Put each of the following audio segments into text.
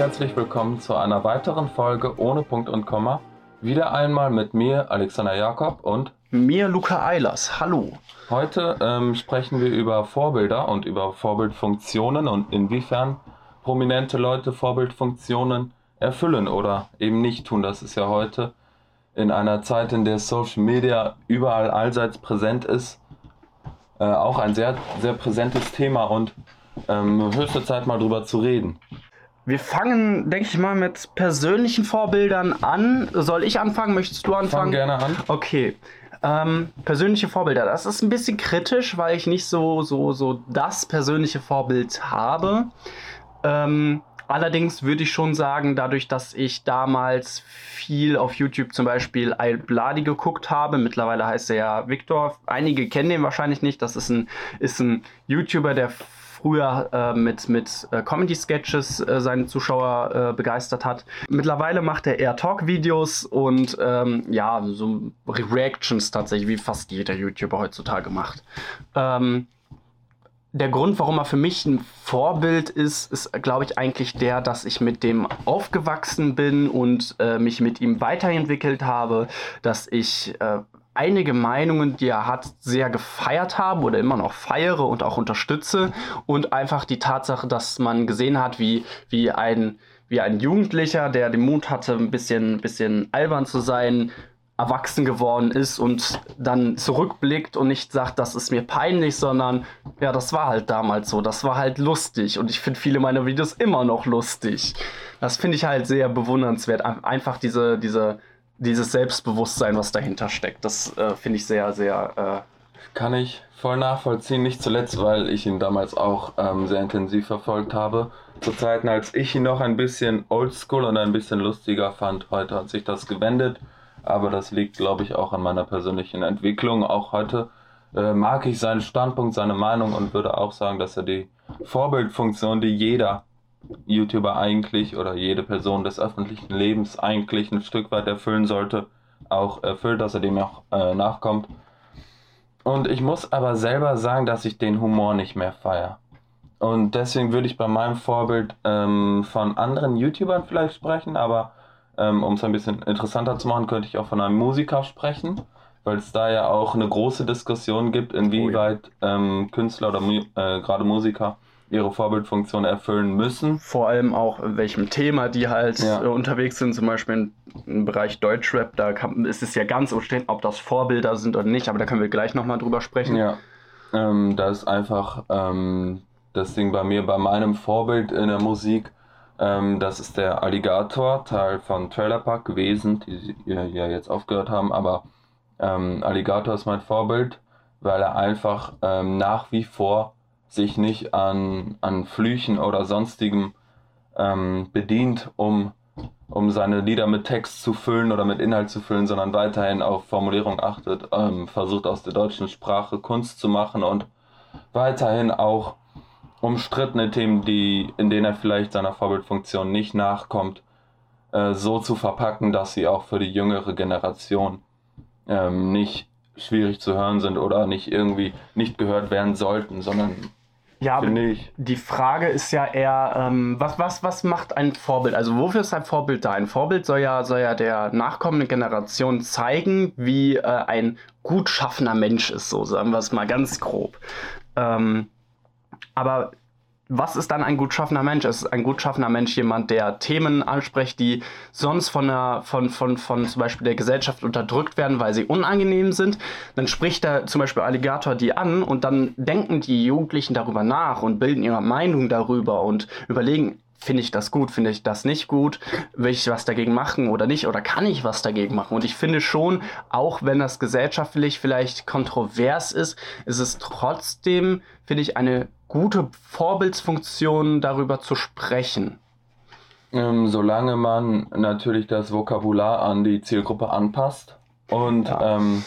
herzlich willkommen zu einer weiteren Folge ohne Punkt und Komma. Wieder einmal mit mir, Alexander Jakob und mir, Luca Eilers. Hallo. Heute ähm, sprechen wir über Vorbilder und über Vorbildfunktionen und inwiefern prominente Leute Vorbildfunktionen erfüllen oder eben nicht tun. Das ist ja heute in einer Zeit, in der Social Media überall allseits präsent ist, äh, auch ein sehr, sehr präsentes Thema und ähm, höchste Zeit mal drüber zu reden. Wir fangen, denke ich mal, mit persönlichen Vorbildern an. Soll ich anfangen? Möchtest du anfangen? Fang gerne an. Okay. Ähm, persönliche Vorbilder, das ist ein bisschen kritisch, weil ich nicht so, so, so das persönliche Vorbild habe. Ähm, allerdings würde ich schon sagen, dadurch, dass ich damals viel auf YouTube zum Beispiel Al Bladi geguckt habe, mittlerweile heißt er ja Victor, einige kennen den wahrscheinlich nicht, das ist ein, ist ein YouTuber, der früher äh, mit, mit äh, Comedy-Sketches äh, seine Zuschauer äh, begeistert hat. Mittlerweile macht er eher Talk-Videos und ähm, ja, so Reactions tatsächlich, wie fast jeder YouTuber heutzutage macht. Ähm, der Grund, warum er für mich ein Vorbild ist, ist, glaube ich, eigentlich der, dass ich mit dem aufgewachsen bin und äh, mich mit ihm weiterentwickelt habe, dass ich äh, einige Meinungen, die er hat, sehr gefeiert habe oder immer noch feiere und auch unterstütze. Und einfach die Tatsache, dass man gesehen hat, wie, wie, ein, wie ein Jugendlicher, der den Mut hatte, ein bisschen, bisschen albern zu sein, erwachsen geworden ist und dann zurückblickt und nicht sagt, das ist mir peinlich, sondern ja, das war halt damals so, das war halt lustig und ich finde viele meiner Videos immer noch lustig. Das finde ich halt sehr bewundernswert, einfach diese, diese dieses Selbstbewusstsein, was dahinter steckt. Das äh, finde ich sehr, sehr. Äh Kann ich voll nachvollziehen, nicht zuletzt, weil ich ihn damals auch ähm, sehr intensiv verfolgt habe. Zu Zeiten, als ich ihn noch ein bisschen oldschool und ein bisschen lustiger fand. Heute hat sich das gewendet, aber das liegt, glaube ich, auch an meiner persönlichen Entwicklung. Auch heute äh, mag ich seinen Standpunkt, seine Meinung und würde auch sagen, dass er die Vorbildfunktion, die jeder YouTuber eigentlich oder jede Person des öffentlichen Lebens eigentlich ein Stück weit erfüllen sollte, auch erfüllt, dass er dem auch äh, nachkommt. Und ich muss aber selber sagen, dass ich den Humor nicht mehr feiere. Und deswegen würde ich bei meinem Vorbild ähm, von anderen YouTubern vielleicht sprechen, aber ähm, um es ein bisschen interessanter zu machen, könnte ich auch von einem Musiker sprechen, weil es da ja auch eine große Diskussion gibt, inwieweit ähm, Künstler oder äh, gerade Musiker ihre Vorbildfunktion erfüllen müssen. Vor allem auch in welchem Thema die halt ja. Äh, unterwegs sind, zum Beispiel im Bereich Deutschrap, da kann, ist es ja ganz umstritten, ob das Vorbilder sind oder nicht, aber da können wir gleich nochmal drüber sprechen. Ja, ähm, da ist einfach ähm, das Ding bei mir, bei meinem Vorbild in der Musik, ähm, das ist der Alligator, Teil von Trailer Park gewesen, die ja jetzt aufgehört haben, aber ähm, Alligator ist mein Vorbild, weil er einfach ähm, nach wie vor sich nicht an, an Flüchen oder sonstigem ähm, bedient, um, um seine Lieder mit Text zu füllen oder mit Inhalt zu füllen, sondern weiterhin auf Formulierung achtet, ähm, versucht aus der deutschen Sprache Kunst zu machen und weiterhin auch umstrittene Themen, die, in denen er vielleicht seiner Vorbildfunktion nicht nachkommt, äh, so zu verpacken, dass sie auch für die jüngere Generation ähm, nicht schwierig zu hören sind oder nicht irgendwie nicht gehört werden sollten, sondern ja, aber die Frage ist ja eher, ähm, was, was, was macht ein Vorbild? Also wofür ist ein Vorbild da? Ein Vorbild soll ja, soll ja der nachkommenden Generation zeigen, wie äh, ein gut schaffender Mensch ist, so sagen wir es mal ganz grob. Ähm, aber was ist dann ein gut schaffender Mensch? Ist ein gut schaffender Mensch jemand, der Themen anspricht, die sonst von, der, von, von, von zum Beispiel der Gesellschaft unterdrückt werden, weil sie unangenehm sind? Dann spricht er zum Beispiel Alligator die an und dann denken die Jugendlichen darüber nach und bilden ihre Meinung darüber und überlegen, finde ich das gut, finde ich das nicht gut, will ich was dagegen machen oder nicht oder kann ich was dagegen machen? Und ich finde schon, auch wenn das gesellschaftlich vielleicht kontrovers ist, ist es trotzdem, finde ich, eine gute Vorbildsfunktion, darüber zu sprechen. Ähm, solange man natürlich das Vokabular an die Zielgruppe anpasst und ja. ähm,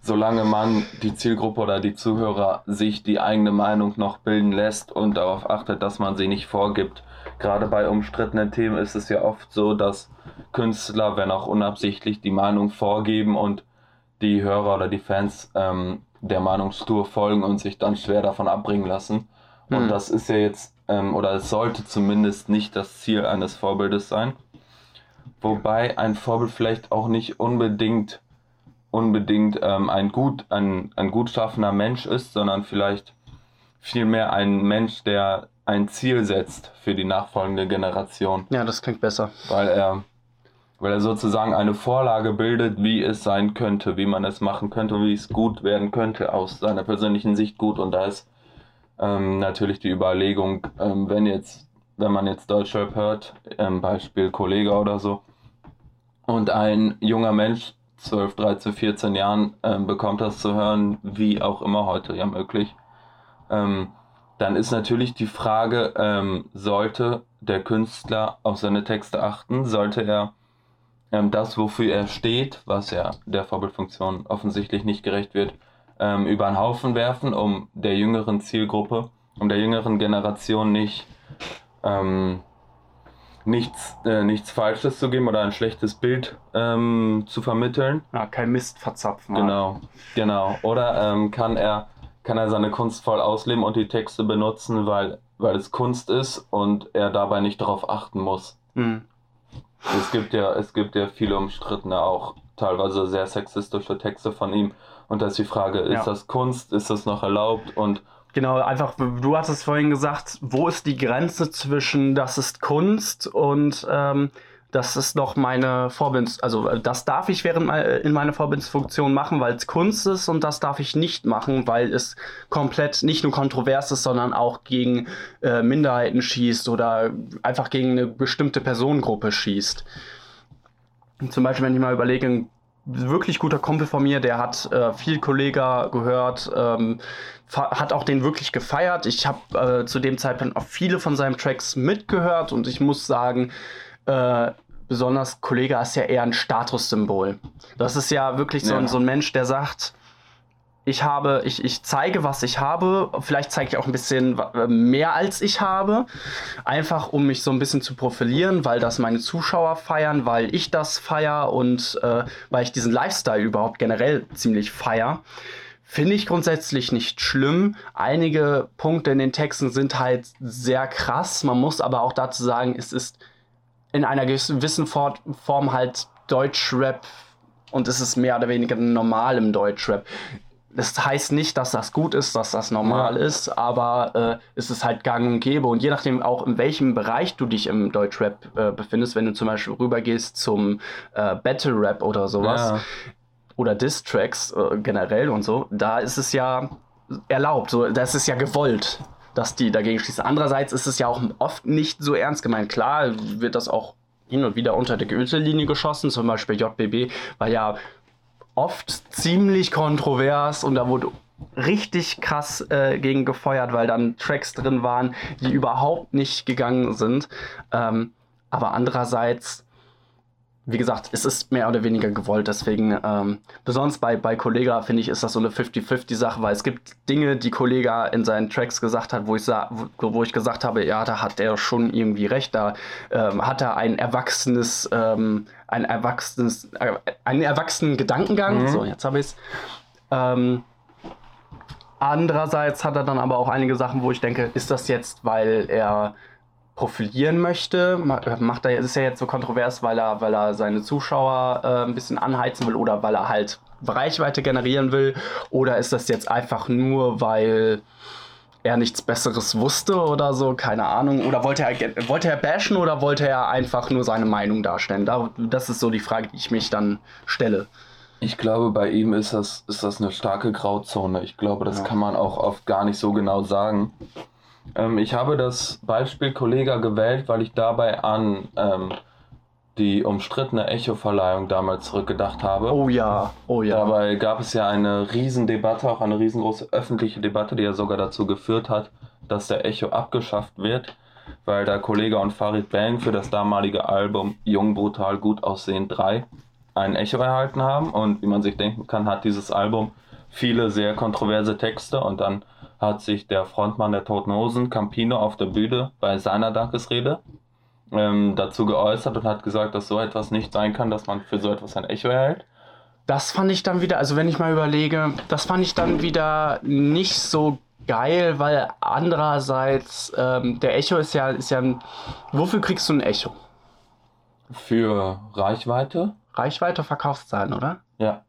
solange man die Zielgruppe oder die Zuhörer sich die eigene Meinung noch bilden lässt und darauf achtet, dass man sie nicht vorgibt gerade bei umstrittenen Themen ist es ja oft so, dass Künstler, wenn auch unabsichtlich, die Meinung vorgeben und die Hörer oder die Fans ähm, der Meinungstour folgen und sich dann schwer davon abbringen lassen. Und mhm. das ist ja jetzt ähm, oder es sollte zumindest nicht das Ziel eines Vorbildes sein. Wobei ein Vorbild vielleicht auch nicht unbedingt unbedingt ähm, ein gut ein, ein gut schaffender Mensch ist, sondern vielleicht vielmehr ein Mensch, der ein Ziel setzt für die nachfolgende Generation. Ja, das klingt besser. Weil er, weil er sozusagen eine Vorlage bildet, wie es sein könnte, wie man es machen könnte, wie es gut werden könnte, aus seiner persönlichen Sicht gut. Und da ist ähm, natürlich die Überlegung, ähm, wenn jetzt, wenn man jetzt Deutschrap hört, ähm, Beispiel Kollege oder so, und ein junger Mensch, 12, 13, 14 Jahren, ähm, bekommt das zu hören, wie auch immer heute ja möglich, ähm, dann ist natürlich die Frage, ähm, sollte der Künstler auf seine Texte achten? Sollte er ähm, das, wofür er steht, was ja der Vorbildfunktion offensichtlich nicht gerecht wird, ähm, über einen Haufen werfen, um der jüngeren Zielgruppe, um der jüngeren Generation nicht ähm, nichts, äh, nichts Falsches zu geben oder ein schlechtes Bild ähm, zu vermitteln. Ja, kein Mist verzapfen. Genau, genau. Oder ähm, kann er kann er seine Kunst voll ausleben und die Texte benutzen, weil, weil es Kunst ist und er dabei nicht darauf achten muss. Mhm. Es gibt ja, es gibt ja viele umstrittene, auch teilweise sehr sexistische Texte von ihm. Und da ist die Frage, ist ja. das Kunst, ist das noch erlaubt und Genau, einfach, du hast es vorhin gesagt, wo ist die Grenze zwischen das ist Kunst und ähm, das ist noch meine Vorbild, also äh, das darf ich während in meiner Vorbildsfunktion machen, weil es Kunst ist und das darf ich nicht machen, weil es komplett nicht nur kontrovers ist, sondern auch gegen äh, Minderheiten schießt oder einfach gegen eine bestimmte Personengruppe schießt. Zum Beispiel, wenn ich mal überlege, ein wirklich guter Kumpel von mir, der hat äh, viel Kollega gehört, ähm, hat auch den wirklich gefeiert. Ich habe äh, zu dem Zeitpunkt auch viele von seinen Tracks mitgehört und ich muss sagen, äh, besonders Kollege ist ja eher ein Statussymbol. Das ist ja wirklich so, ja. Ein, so ein Mensch, der sagt, ich habe, ich, ich zeige, was ich habe. Vielleicht zeige ich auch ein bisschen äh, mehr als ich habe. Einfach um mich so ein bisschen zu profilieren, weil das meine Zuschauer feiern, weil ich das feier und äh, weil ich diesen Lifestyle überhaupt generell ziemlich feier. Finde ich grundsätzlich nicht schlimm. Einige Punkte in den Texten sind halt sehr krass. Man muss aber auch dazu sagen, es ist in einer gewissen Form halt Deutschrap und es ist mehr oder weniger normal im Deutschrap. Das heißt nicht, dass das gut ist, dass das normal ja. ist, aber äh, es ist halt gang und gäbe. Und je nachdem auch, in welchem Bereich du dich im Deutschrap äh, befindest, wenn du zum Beispiel rübergehst zum äh, Battle Rap oder sowas, ja. oder Diss-Tracks äh, generell und so, da ist es ja erlaubt, so, das ist ja gewollt dass die dagegen schließen. Andererseits ist es ja auch oft nicht so ernst gemeint. Klar wird das auch hin und wieder unter der Gürtellinie geschossen, zum Beispiel JBB war ja oft ziemlich kontrovers und da wurde richtig krass äh, gegen gefeuert, weil dann Tracks drin waren, die überhaupt nicht gegangen sind. Ähm, aber andererseits wie gesagt, es ist mehr oder weniger gewollt, deswegen, ähm, besonders bei, bei Kollega, finde ich, ist das so eine 50-50-Sache, weil es gibt Dinge, die Kollega in seinen Tracks gesagt hat, wo ich, wo, wo ich gesagt habe, ja, da hat er schon irgendwie recht, da ähm, hat er ein erwachsenes, ähm, ein erwachsenes, äh, einen erwachsenen Gedankengang, mhm. so, jetzt habe ich es. Ähm, andererseits hat er dann aber auch einige Sachen, wo ich denke, ist das jetzt, weil er profilieren möchte. Macht er, ist ja jetzt so kontrovers, weil er, weil er seine Zuschauer äh, ein bisschen anheizen will oder weil er halt Reichweite generieren will? Oder ist das jetzt einfach nur, weil er nichts Besseres wusste oder so? Keine Ahnung. Oder wollte er, wollte er bashen oder wollte er einfach nur seine Meinung darstellen? Das ist so die Frage, die ich mich dann stelle. Ich glaube, bei ihm ist das, ist das eine starke Grauzone. Ich glaube, das ja. kann man auch oft gar nicht so genau sagen. Ähm, ich habe das Beispiel Kollega gewählt, weil ich dabei an ähm, die umstrittene Echo-Verleihung damals zurückgedacht habe. Oh ja, oh ja. Dabei gab es ja eine Riesendebatte, auch eine riesengroße öffentliche Debatte, die ja sogar dazu geführt hat, dass der Echo abgeschafft wird, weil der Kollege und Farid Bang für das damalige Album Jung, Brutal, Gut Aussehen 3 ein Echo erhalten haben. Und wie man sich denken kann, hat dieses Album viele sehr kontroverse Texte und dann hat sich der Frontmann der Toten Hosen, Campino, auf der Bühne bei seiner Dankesrede ähm, dazu geäußert und hat gesagt, dass so etwas nicht sein kann, dass man für so etwas ein Echo erhält. Das fand ich dann wieder, also wenn ich mal überlege, das fand ich dann wieder nicht so geil, weil andererseits ähm, der Echo ist ja, ist ja ein, wofür kriegst du ein Echo? Für Reichweite? Reichweite, Verkaufszahlen, oder? Ja.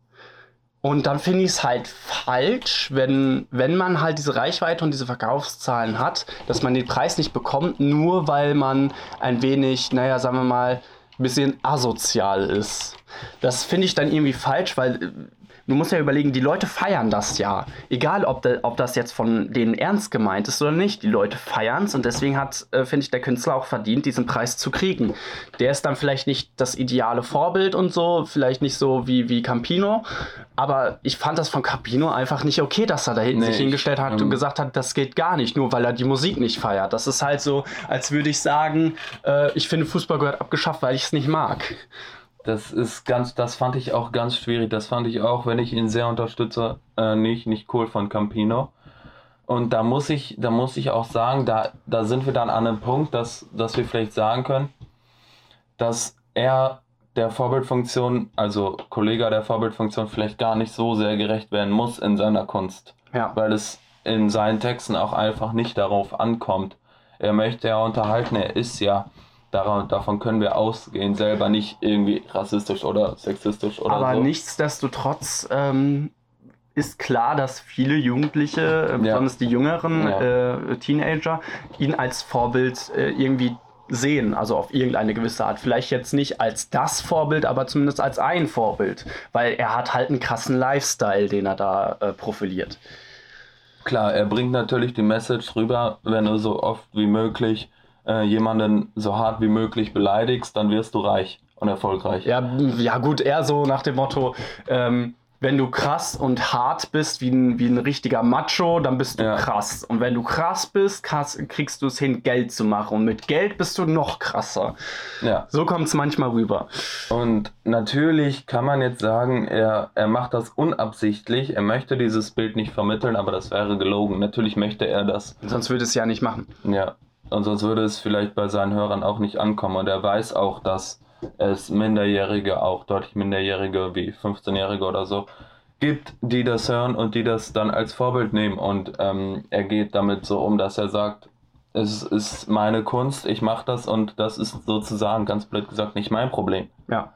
Und dann finde ich es halt falsch, wenn, wenn man halt diese Reichweite und diese Verkaufszahlen hat, dass man den Preis nicht bekommt, nur weil man ein wenig, naja, sagen wir mal, ein bisschen asozial ist. Das finde ich dann irgendwie falsch, weil äh, du musst ja überlegen, die Leute feiern das ja. Egal, ob, de, ob das jetzt von denen ernst gemeint ist oder nicht. Die Leute feiern es und deswegen hat, äh, finde ich, der Künstler auch verdient, diesen Preis zu kriegen. Der ist dann vielleicht nicht das ideale Vorbild und so, vielleicht nicht so wie, wie Campino, aber ich fand das von Campino einfach nicht okay, dass er da hinten Nee, sich hingestellt hat ich, und ähm, gesagt hat, das geht gar nicht, nur weil er die Musik nicht feiert. Das ist halt so, als würde ich sagen, äh, ich finde Fußball gehört abgeschafft, weil ich es nicht mag. Das ist ganz, das fand ich auch ganz schwierig. Das fand ich auch, wenn ich ihn sehr unterstütze, äh, nicht, nicht cool von Campino. Und da muss ich, da muss ich auch sagen, da, da sind wir dann an einem Punkt, dass, dass wir vielleicht sagen können, dass er der Vorbildfunktion, also Kollege der Vorbildfunktion, vielleicht gar nicht so sehr gerecht werden muss in seiner Kunst. Ja. Weil es in seinen Texten auch einfach nicht darauf ankommt. Er möchte ja unterhalten, er ist ja, daran, davon können wir ausgehen, selber nicht irgendwie rassistisch oder sexistisch oder Aber so. nichtsdestotrotz ähm, ist klar, dass viele Jugendliche, äh, besonders die jüngeren Ja. äh, Teenager, ihn als Vorbild äh, irgendwie sehen, also auf irgendeine gewisse Art. Vielleicht jetzt nicht als das Vorbild, aber zumindest als ein Vorbild, weil er hat halt einen krassen Lifestyle, den er da äh, profiliert. Klar, er bringt natürlich die Message rüber, wenn du so oft wie möglich äh, jemanden so hart wie möglich beleidigst, dann wirst du reich und erfolgreich. Ja, ja gut, eher so nach dem Motto, ähm, wenn du krass und hart bist wie ein, wie ein richtiger Macho, dann bist du Ja. krass. Und wenn du krass bist, krass, kriegst du es hin, Geld zu machen. Und mit Geld bist du noch krasser. Ja. So kommt es manchmal rüber. Und natürlich kann man jetzt sagen, er, er macht das unabsichtlich, er möchte dieses Bild nicht vermitteln, aber das wäre gelogen. Natürlich möchte er das. Sonst würde es ja nicht machen. Ja. Und sonst würde es vielleicht bei seinen Hörern auch nicht ankommen. Und er weiß auch, dass es Minderjährige, auch deutlich Minderjährige wie 15-Jährige oder so, gibt, die das hören und die das dann als Vorbild nehmen. Und ähm, er geht damit so um, dass er sagt, es ist meine Kunst, ich mache das und das ist sozusagen, ganz blöd gesagt, nicht mein Problem. Ja.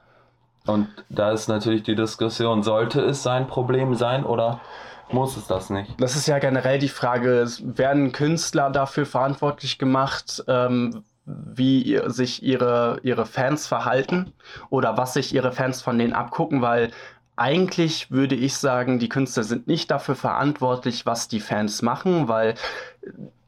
Und da ist natürlich die Diskussion, sollte es sein Problem sein oder muss es das nicht? Das ist ja generell die Frage, werden Künstler dafür verantwortlich gemacht, ähm, wie sich ihre, ihre Fans verhalten oder was sich ihre Fans von denen abgucken, weil eigentlich würde ich sagen, die Künstler sind nicht dafür verantwortlich, was die Fans machen, weil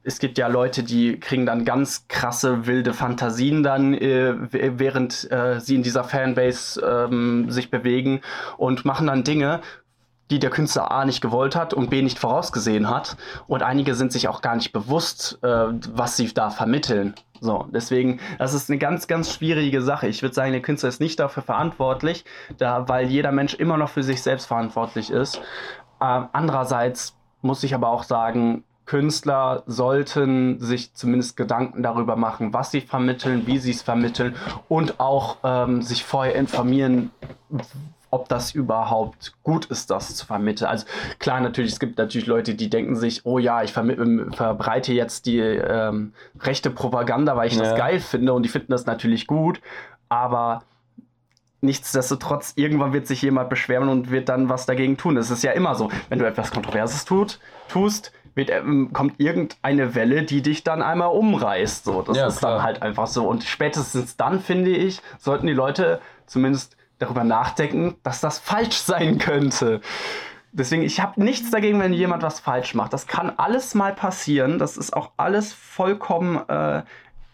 es gibt ja Leute, die kriegen dann ganz krasse, wilde Fantasien dann, äh, während äh, sie in dieser Fanbase ähm, sich bewegen und machen dann Dinge, die der Künstler A nicht gewollt hat und B nicht vorausgesehen hat. Und einige sind sich auch gar nicht bewusst, äh, was sie da vermitteln. So, deswegen, das ist eine ganz, ganz schwierige Sache. Ich würde sagen, der Künstler ist nicht dafür verantwortlich, da, weil jeder Mensch immer noch für sich selbst verantwortlich ist. Ähm, andererseits muss ich aber auch sagen, Künstler sollten sich zumindest Gedanken darüber machen, was sie vermitteln, wie sie es vermitteln und auch ähm, sich vorher informieren, ob das überhaupt gut ist, das zu vermitteln. Also klar, natürlich, es gibt natürlich Leute, die denken sich, oh ja, ich vermi- verbreite jetzt die ähm, rechte Propaganda, weil ich das Ja. geil finde und die finden das natürlich gut, aber nichtsdestotrotz, irgendwann wird sich jemand beschweren und wird dann was dagegen tun. Es ist ja immer so, wenn du etwas Kontroverses tut, tust, wird, ähm, kommt irgendeine Welle, die dich dann einmal umreißt. So, das Ja, ist klar. dann halt einfach so. Und spätestens dann, finde ich, sollten die Leute zumindest darüber nachdenken, dass das falsch sein könnte. Deswegen, ich habe nichts dagegen, wenn jemand was falsch macht. Das kann alles mal passieren. Das ist auch alles vollkommen äh,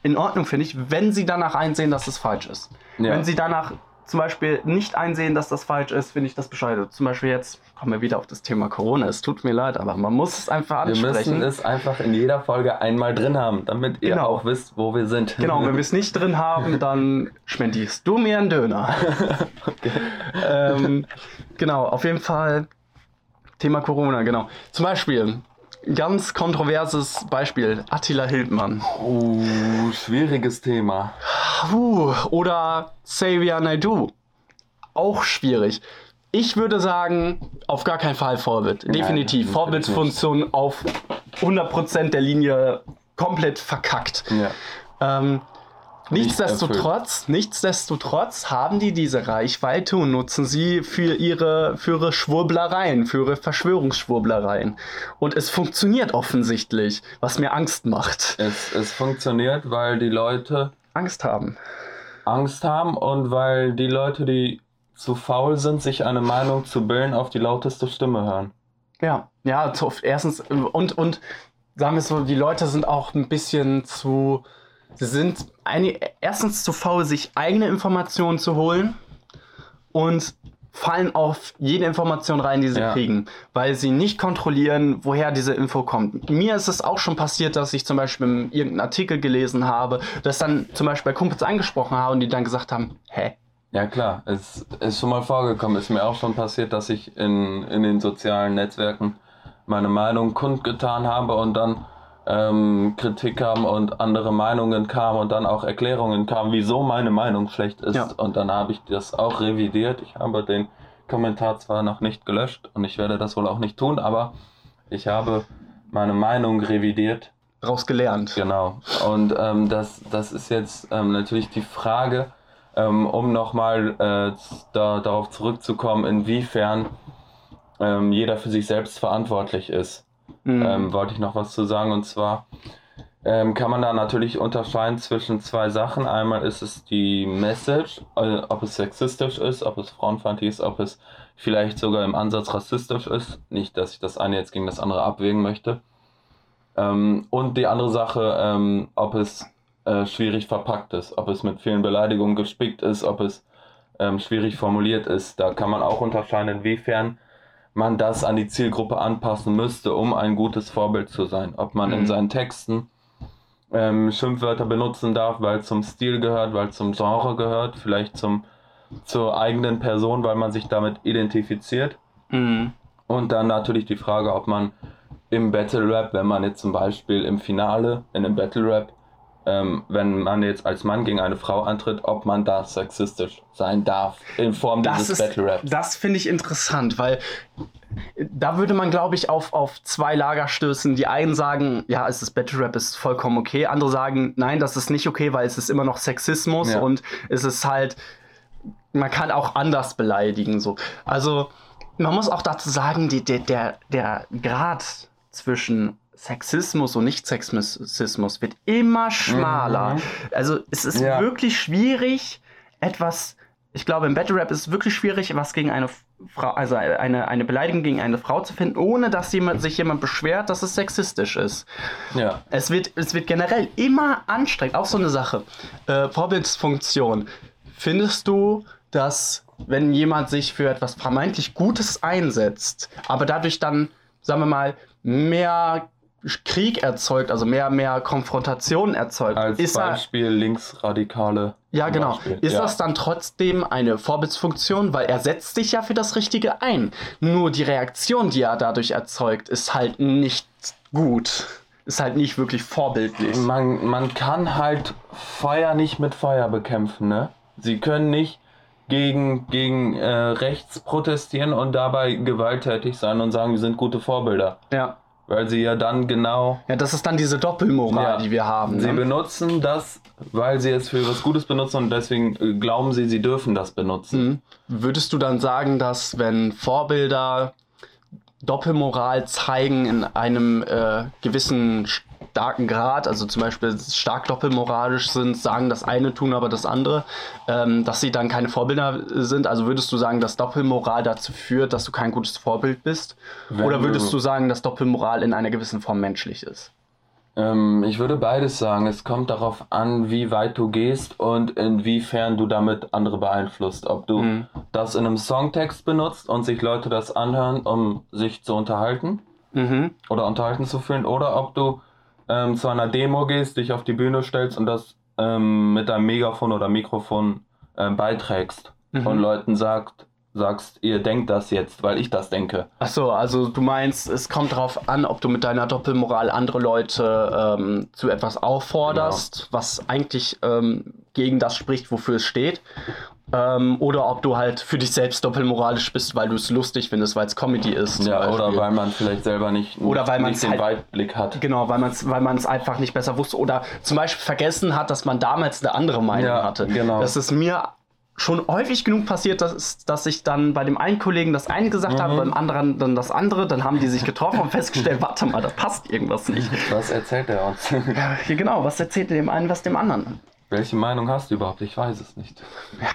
in Ordnung, finde ich, wenn sie danach einsehen, dass es falsch ist. Ja. Wenn sie danach zum Beispiel nicht einsehen, dass das falsch ist, finde ich das bescheuert. Zum Beispiel jetzt kommen wir wieder auf das Thema Corona. Es tut mir leid, aber man muss es einfach Wir ansprechen. müssen es einfach in jeder Folge einmal drin haben, damit ihr Genau. auch wisst, wo wir sind. Genau, wenn wir es nicht drin haben, dann schmentierst du mir einen Döner. ähm, genau, auf jeden Fall Thema Corona, genau. Zum Beispiel, ganz kontroverses Beispiel, Attila Hildmann. Oh, schwieriges Thema. Oder Xavier Naidoo. Auch schwierig. Ich würde sagen, auf gar keinen Fall Vorbild. Definitiv. natürlich Vorbildfunktion auf 100% der Linie komplett verkackt. Ja. Ähm, nichtsdestotrotz, nichtsdestotrotz haben die diese Reichweite und nutzen sie für ihre, für ihre Schwurblereien, für ihre Verschwörungsschwurblereien. Und es funktioniert offensichtlich, was mir Angst macht. Es, es funktioniert, weil die Leute Angst haben. Angst haben und weil die Leute, die zu faul sind, sich eine Meinung zu bilden, auf die lauteste Stimme hören. Ja, ja, zu, erstens, und, und sagen wir es so, die Leute sind auch ein bisschen zu, sie sind eine, erstens zu faul, sich eigene Informationen zu holen und fallen auf jede Information rein, die sie Ja. kriegen, weil sie nicht kontrollieren, woher diese Info kommt. Mir ist es auch schon passiert, dass ich zum Beispiel irgendeinen Artikel gelesen habe, das dann zum Beispiel bei Kumpels angesprochen habe und die dann gesagt haben, hä? Ja klar, es ist schon mal vorgekommen, ist mir auch schon passiert, dass ich in, in den sozialen Netzwerken meine Meinung kundgetan habe und dann ähm, Kritik kam und andere Meinungen kamen und dann auch Erklärungen kamen, wieso meine Meinung schlecht ist. Ja. Und dann habe ich das auch revidiert. Ich habe den Kommentar zwar noch nicht gelöscht und ich werde das wohl auch nicht tun, aber ich habe meine Meinung revidiert Daraus gelernt. Genau. Und ähm, das, das ist jetzt ähm, natürlich die Frage, ähm, um nochmal äh, da, darauf zurückzukommen, inwiefern ähm, jeder für sich selbst verantwortlich ist. Mhm. Ähm, wollte ich noch was zu sagen. Und zwar ähm, kann man da natürlich unterscheiden zwischen zwei Sachen. Einmal ist es die Message, äh, ob es sexistisch ist, ob es frauenfeindlich ist, ob es vielleicht sogar im Ansatz rassistisch ist. Nicht, dass ich das eine jetzt gegen das andere abwägen möchte. Ähm, und die andere Sache, ähm, ob es äh, schwierig verpackt ist, ob es mit vielen Beleidigungen gespickt ist, ob es ähm, schwierig formuliert ist. Da kann man auch unterscheiden, inwiefern man das an die Zielgruppe anpassen müsste, um ein gutes Vorbild zu sein. Ob man in Mhm. seinen Texten ähm, Schimpfwörter benutzen darf, weil es zum Stil gehört, weil es zum Genre gehört, vielleicht zum, zur eigenen Person, weil man sich damit identifiziert. Mhm. Und dann natürlich die Frage, ob man im Battle Rap, wenn man jetzt zum Beispiel im Finale in einem Battle Rap, ähm, wenn man jetzt als Mann gegen eine Frau antritt, ob man da sexistisch sein darf in Form Das dieses ist, Battle Raps. das finde ich interessant, weil da würde man, glaube ich, auf, auf zwei Lager stößen. Die einen sagen, ja, es ist Battle Rap, ist vollkommen okay. Andere sagen, nein, das ist nicht okay, weil es ist immer noch Sexismus Ja. und es ist halt, man kann auch anders beleidigen. So. Also, man muss auch dazu sagen, die, der, der, der Grad zwischen Sexismus und Nicht-Sexismus wird immer schmaler. Mhm. Also, es ist Ja. wirklich schwierig, etwas ich glaube, im Battle Rap ist es wirklich schwierig, was gegen eine Frau, also eine, eine Beleidigung gegen eine Frau zu finden, ohne dass jemand, sich jemand beschwert, dass es sexistisch ist. Ja. Es wird, es wird generell immer anstrengend. Auch so eine Sache. Äh, Vorbildsfunktion. Findest du, dass wenn jemand sich für etwas vermeintlich Gutes einsetzt, aber dadurch dann, sagen wir mal, mehr Krieg erzeugt, also mehr, mehr Konfrontation erzeugt, Als ist er, Beispiel linksradikale. ja, genau. Beispiel. Ist ja. das dann trotzdem eine Vorbildsfunktion? Weil er setzt sich ja für das Richtige ein. Nur die Reaktion, die er dadurch erzeugt, ist halt nicht gut. Ist halt nicht wirklich vorbildlich. Man, man kann halt Feuer nicht mit Feuer bekämpfen, ne? Sie können nicht gegen, gegen äh, rechts protestieren und dabei gewalttätig sein und sagen, wir sind gute Vorbilder. Ja. Weil sie ja dann genau. Ja, das ist dann diese Doppelmoral, Ja. die wir haben. Sie Ne? benutzen das, weil sie es für was Gutes benutzen und deswegen äh, glauben sie, sie dürfen das benutzen. Mhm. Würdest du dann sagen, dass wenn Vorbilder Doppelmoral zeigen in einem äh, gewissen starken Grad, also zum Beispiel stark doppelmoralisch sind, sagen das eine, tun aber das andere, ähm, dass sie dann keine Vorbilder sind? Also würdest du sagen, dass Doppelmoral dazu führt, dass du kein gutes Vorbild bist? Wenn Oder würdest du- sagen, dass Doppelmoral in einer gewissen Form menschlich ist? Ähm, ich würde beides sagen. Es kommt darauf an, wie weit du gehst und inwiefern du damit andere beeinflusst. Ob du Mhm. das in einem Songtext benutzt und sich Leute das anhören, um sich zu unterhalten Mhm. oder unterhalten zu fühlen, oder ob du ähm, zu einer Demo gehst, dich auf die Bühne stellst und das ähm, mit deinem Megafon oder Mikrofon ähm, beiträgst Mhm. und Leuten sagt, sagst, ihr denkt das jetzt, weil ich das denke. Ach so, also du meinst, es kommt darauf an, ob du mit deiner Doppelmoral andere Leute ähm, zu etwas aufforderst, was eigentlich ähm, gegen das spricht, wofür es steht. Ähm, oder ob du halt für dich selbst doppelmoralisch bist, weil du es lustig findest, weil es Comedy ist. Ja, oder weil man vielleicht selber nicht, Oder weil nicht den halt- Weitblick hat. Genau, weil man es weil man's einfach nicht besser wusste. Oder zum Beispiel vergessen hat, dass man damals eine andere Meinung Ja, hatte. genau. Das ist mir schon häufig genug passiert, dass, dass ich dann bei dem einen Kollegen das eine gesagt Mhm. habe, beim anderen dann das andere. Dann haben die sich getroffen und festgestellt, warte mal, da passt irgendwas nicht. Was erzählt er uns? Ja, genau, was erzählt dem einen, was dem anderen? Welche Meinung hast du überhaupt? Ich weiß es nicht. Ja,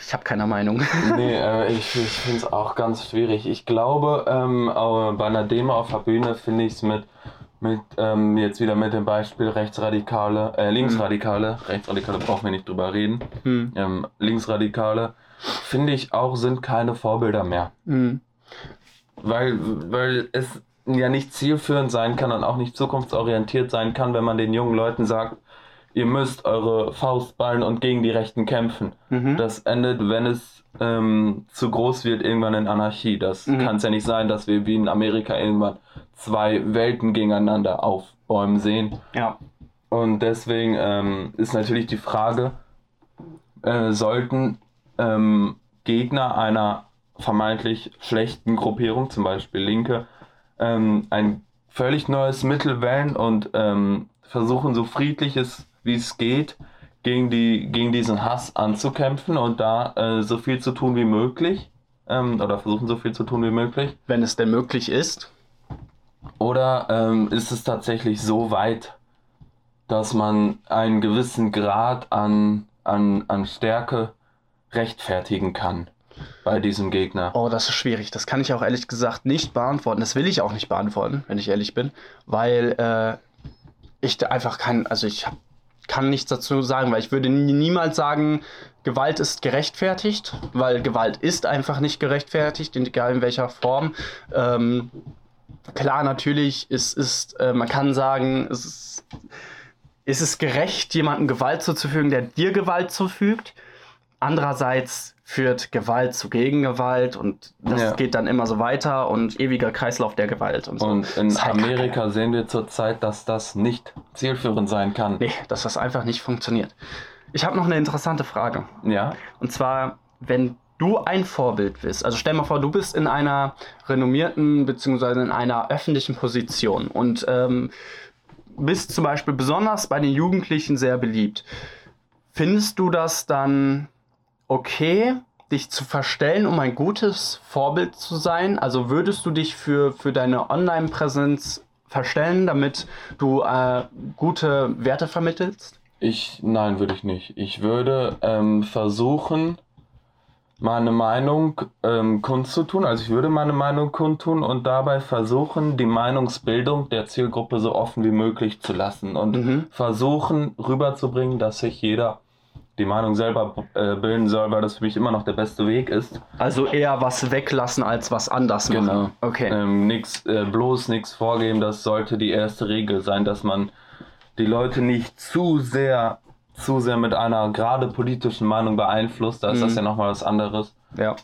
ich habe keine Meinung. Nee, äh, ich, ich finde es auch ganz schwierig. Ich glaube, ähm, bei einer Demo auf der Bühne finde ich es mit, mit ähm, jetzt wieder mit dem Beispiel Rechtsradikale, äh, Linksradikale, Rechtsradikale brauchen wir nicht drüber reden, Hm. ähm, Linksradikale, finde ich auch, sind keine Vorbilder mehr. Hm. Weil, weil es ja nicht zielführend sein kann und auch nicht zukunftsorientiert sein kann, wenn man den jungen Leuten sagt, ihr müsst eure Faust ballen und gegen die Rechten kämpfen. Mhm. Das endet, wenn es ähm, zu groß wird, irgendwann in Anarchie. Das Mhm. kann es ja nicht sein, dass wir wie in Amerika irgendwann zwei Welten gegeneinander aufbäumen sehen. Ja. Und deswegen ähm, ist natürlich die Frage, äh, sollten ähm, Gegner einer vermeintlich schlechten Gruppierung, zum Beispiel Linke, ähm, ein völlig neues Mittel wählen und ähm, versuchen, so friedlich es wie es geht, gegen, die, gegen diesen Hass anzukämpfen und da äh, so viel zu tun wie möglich. Ähm, oder versuchen, so viel zu tun wie möglich. Wenn es denn möglich ist. Oder ähm, ist es tatsächlich so weit, dass man einen gewissen Grad an, an, an Stärke rechtfertigen kann bei diesem Gegner? Oh, das ist schwierig. Das kann ich auch ehrlich gesagt nicht beantworten. Das will ich auch nicht beantworten, wenn ich ehrlich bin, weil äh, ich da einfach kein, also ich hab, kann nichts dazu sagen, weil ich würde nie, niemals sagen, Gewalt ist gerechtfertigt, weil Gewalt ist einfach nicht gerechtfertigt, egal in welcher Form. Ähm, klar, natürlich, es ist, äh, man kann sagen, es ist, ist es gerecht, jemandem Gewalt zuzufügen, der dir Gewalt zufügt. Andererseits führt Gewalt zu Gegengewalt und das Ja. geht dann immer so weiter und ewiger Kreislauf der Gewalt und so. Und in halt Amerika sehen wir zurzeit, dass das nicht zielführend sein kann. Nee, dass das einfach nicht funktioniert. Ich habe noch eine interessante Frage. Ja, Und zwar, wenn du ein Vorbild bist, also stell mal vor, du bist in einer renommierten beziehungsweise in einer öffentlichen Position und ähm, bist zum Beispiel besonders bei den Jugendlichen sehr beliebt. Findest du das dann okay, dich zu verstellen, um ein gutes Vorbild zu sein? Also würdest du dich für, für deine Online-Präsenz verstellen, damit du äh, gute Werte vermittelst? ich, nein, würde ich nicht. Ich würde ähm, versuchen, meine Meinung ähm, kundzutun. Also ich würde meine Meinung kundtun und dabei versuchen, die Meinungsbildung der Zielgruppe so offen wie möglich zu lassen und Mhm. versuchen rüberzubringen, dass sich jeder die Meinung selber äh, bilden soll, weil das für mich immer noch der beste Weg ist. Also eher was weglassen als was anders machen. Genau. Okay. Ähm, nix, äh, bloß nichts vorgeben, das sollte die erste Regel sein, dass man die Leute nicht zu sehr, zu sehr mit einer gerade politischen Meinung beeinflusst. Da ist das Mhm. ja nochmal was anderes. Ja.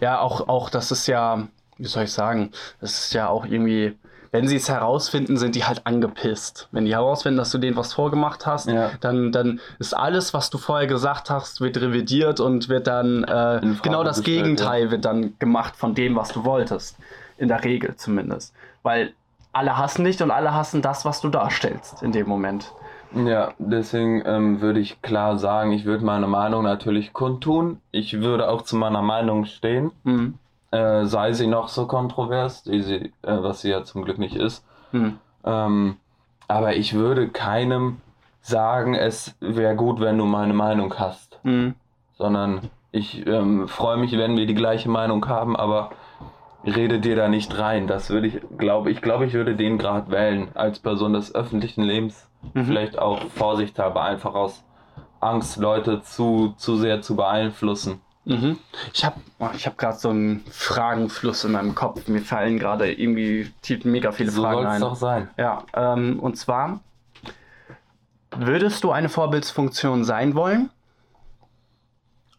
Ja, auch, auch das ist ja, wie soll ich sagen, das ist ja auch irgendwie, wenn sie es herausfinden, sind die halt angepisst. Wenn die herausfinden, dass du denen was vorgemacht hast, Ja. dann, dann ist alles, was du vorher gesagt hast, wird revidiert und wird dann äh, genau das gestellt, Gegenteil wird dann gemacht von dem, was du wolltest. In der Regel zumindest. Weil alle hassen dich und alle hassen das, was du darstellst in dem Moment. Ja, deswegen ähm, würde ich klar sagen, ich würde meine Meinung natürlich kundtun. Ich würde auch zu meiner Meinung stehen, Mhm. Äh, sei sie noch so kontrovers, sie, äh, was sie ja zum Glück nicht ist. Mhm. Ähm, aber ich würde keinem sagen, es wäre gut, wenn du meine Meinung hast. Mhm. Sondern ich ähm, freue mich, wenn wir die gleiche Meinung haben, aber rede dir da nicht rein. Das würde ich, glaube ich, glaube ich würde den Grad wählen als Person des öffentlichen Lebens. Mhm. Vielleicht auch vorsichtshalber, einfach aus Angst, Leute zu, zu sehr zu beeinflussen. Mhm. Ich habe ich hab gerade so einen Fragenfluss in meinem Kopf. Mir fallen gerade irgendwie mega viele So Fragen soll es ein. doch sein. Ja, ähm, und zwar, würdest du eine Vorbildsfunktion sein wollen?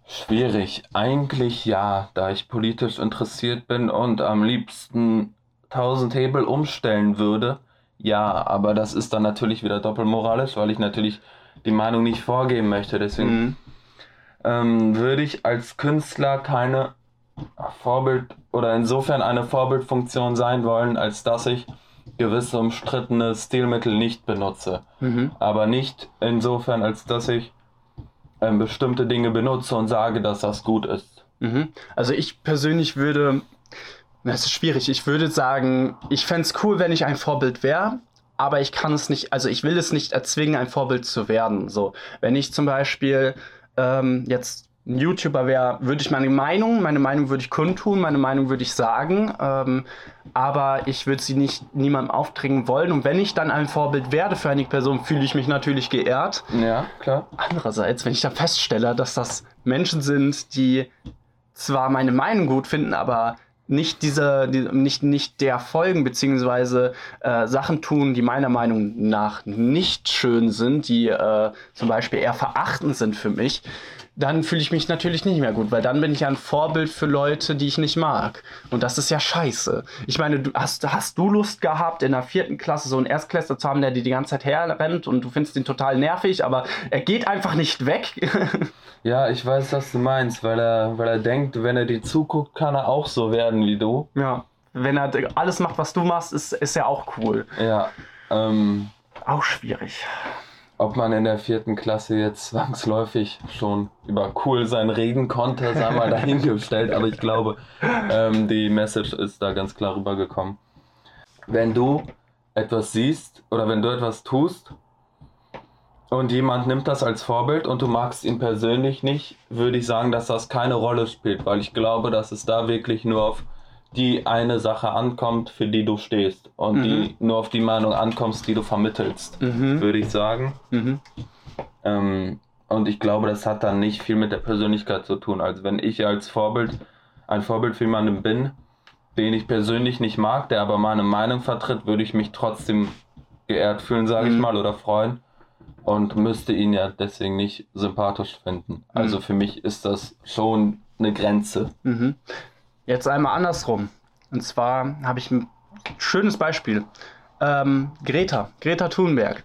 Schwierig. Eigentlich ja, da ich politisch interessiert bin und am liebsten 1000 Hebel umstellen würde. Ja, aber das ist dann natürlich wieder doppelmoralisch, weil ich natürlich die Meinung nicht vorgeben möchte. Deswegen Mhm. Ähm, würde ich als Künstler keine Vorbild oder insofern eine Vorbildfunktion sein wollen, als dass ich gewisse umstrittene Stilmittel nicht benutze. Mhm. Aber nicht insofern, als dass ich ähm, bestimmte Dinge benutze und sage, dass das gut ist. Mhm. Also ich persönlich würde, das ist schwierig, ich würde sagen, ich fände es cool, wenn ich ein Vorbild wäre, aber ich kann es nicht, also ich will es nicht erzwingen, ein Vorbild zu werden. So, wenn ich zum Beispiel ähm, jetzt ein YouTuber wäre, würde ich meine Meinung, meine Meinung würde ich kundtun, meine Meinung würde ich sagen, ähm, aber ich würde sie nicht niemandem aufdringen wollen. Und wenn ich dann ein Vorbild werde für einige Personen, fühle ich mich natürlich geehrt. Ja, klar. Andererseits, wenn ich da feststelle, dass das Menschen sind, die zwar meine Meinung gut finden, aber nicht diese, die, nicht, nicht der folgen, beziehungsweise äh, Sachen tun, die meiner Meinung nach nicht schön sind, die äh, zum Beispiel eher verachtend sind für mich, dann fühle ich mich natürlich nicht mehr gut, weil dann bin ich ja ein Vorbild für Leute, die ich nicht mag. Und das ist ja scheiße. Ich meine, du, hast, hast du Lust gehabt, in der vierten Klasse so einen Erstklässler zu haben, der dir die ganze Zeit herrennt und du findest ihn total nervig, aber er geht einfach nicht weg? Ja, ich weiß, was du meinst, weil er, weil er denkt, wenn er dir zuguckt, kann er auch so werden wie du. ja. Wenn er alles macht, was du machst, ist, ist ja auch cool. Ja. Ähm, Auch schwierig. Ob man in der vierten Klasse jetzt zwangsläufig schon über cool sein reden konnte, sei mal dahingestellt, aber ich glaube, ähm, die Message ist da ganz klar rübergekommen. Wenn du etwas siehst oder wenn du etwas tust und jemand nimmt das als Vorbild und du magst ihn persönlich nicht, würde ich sagen, dass das keine Rolle spielt, weil ich glaube, dass es da wirklich nur auf die eine Sache ankommt, für die du stehst und Mhm. die nur auf die Meinung ankommst, die du vermittelst, Mhm. würde ich sagen. Mhm. Ähm, und ich glaube, das hat dann nicht viel mit der Persönlichkeit zu tun. Also wenn ich als Vorbild ein Vorbild für jemanden bin, den ich persönlich nicht mag, der aber meine Meinung vertritt, würde ich mich trotzdem geehrt fühlen, sage ich Mhm. mal, oder freuen. Und müsste ihn ja deswegen nicht sympathisch finden. Also Mhm. für mich ist das schon eine Grenze. Mhm. Jetzt einmal andersrum. Und zwar habe ich ein schönes Beispiel. Ähm, Greta, Greta Thunberg.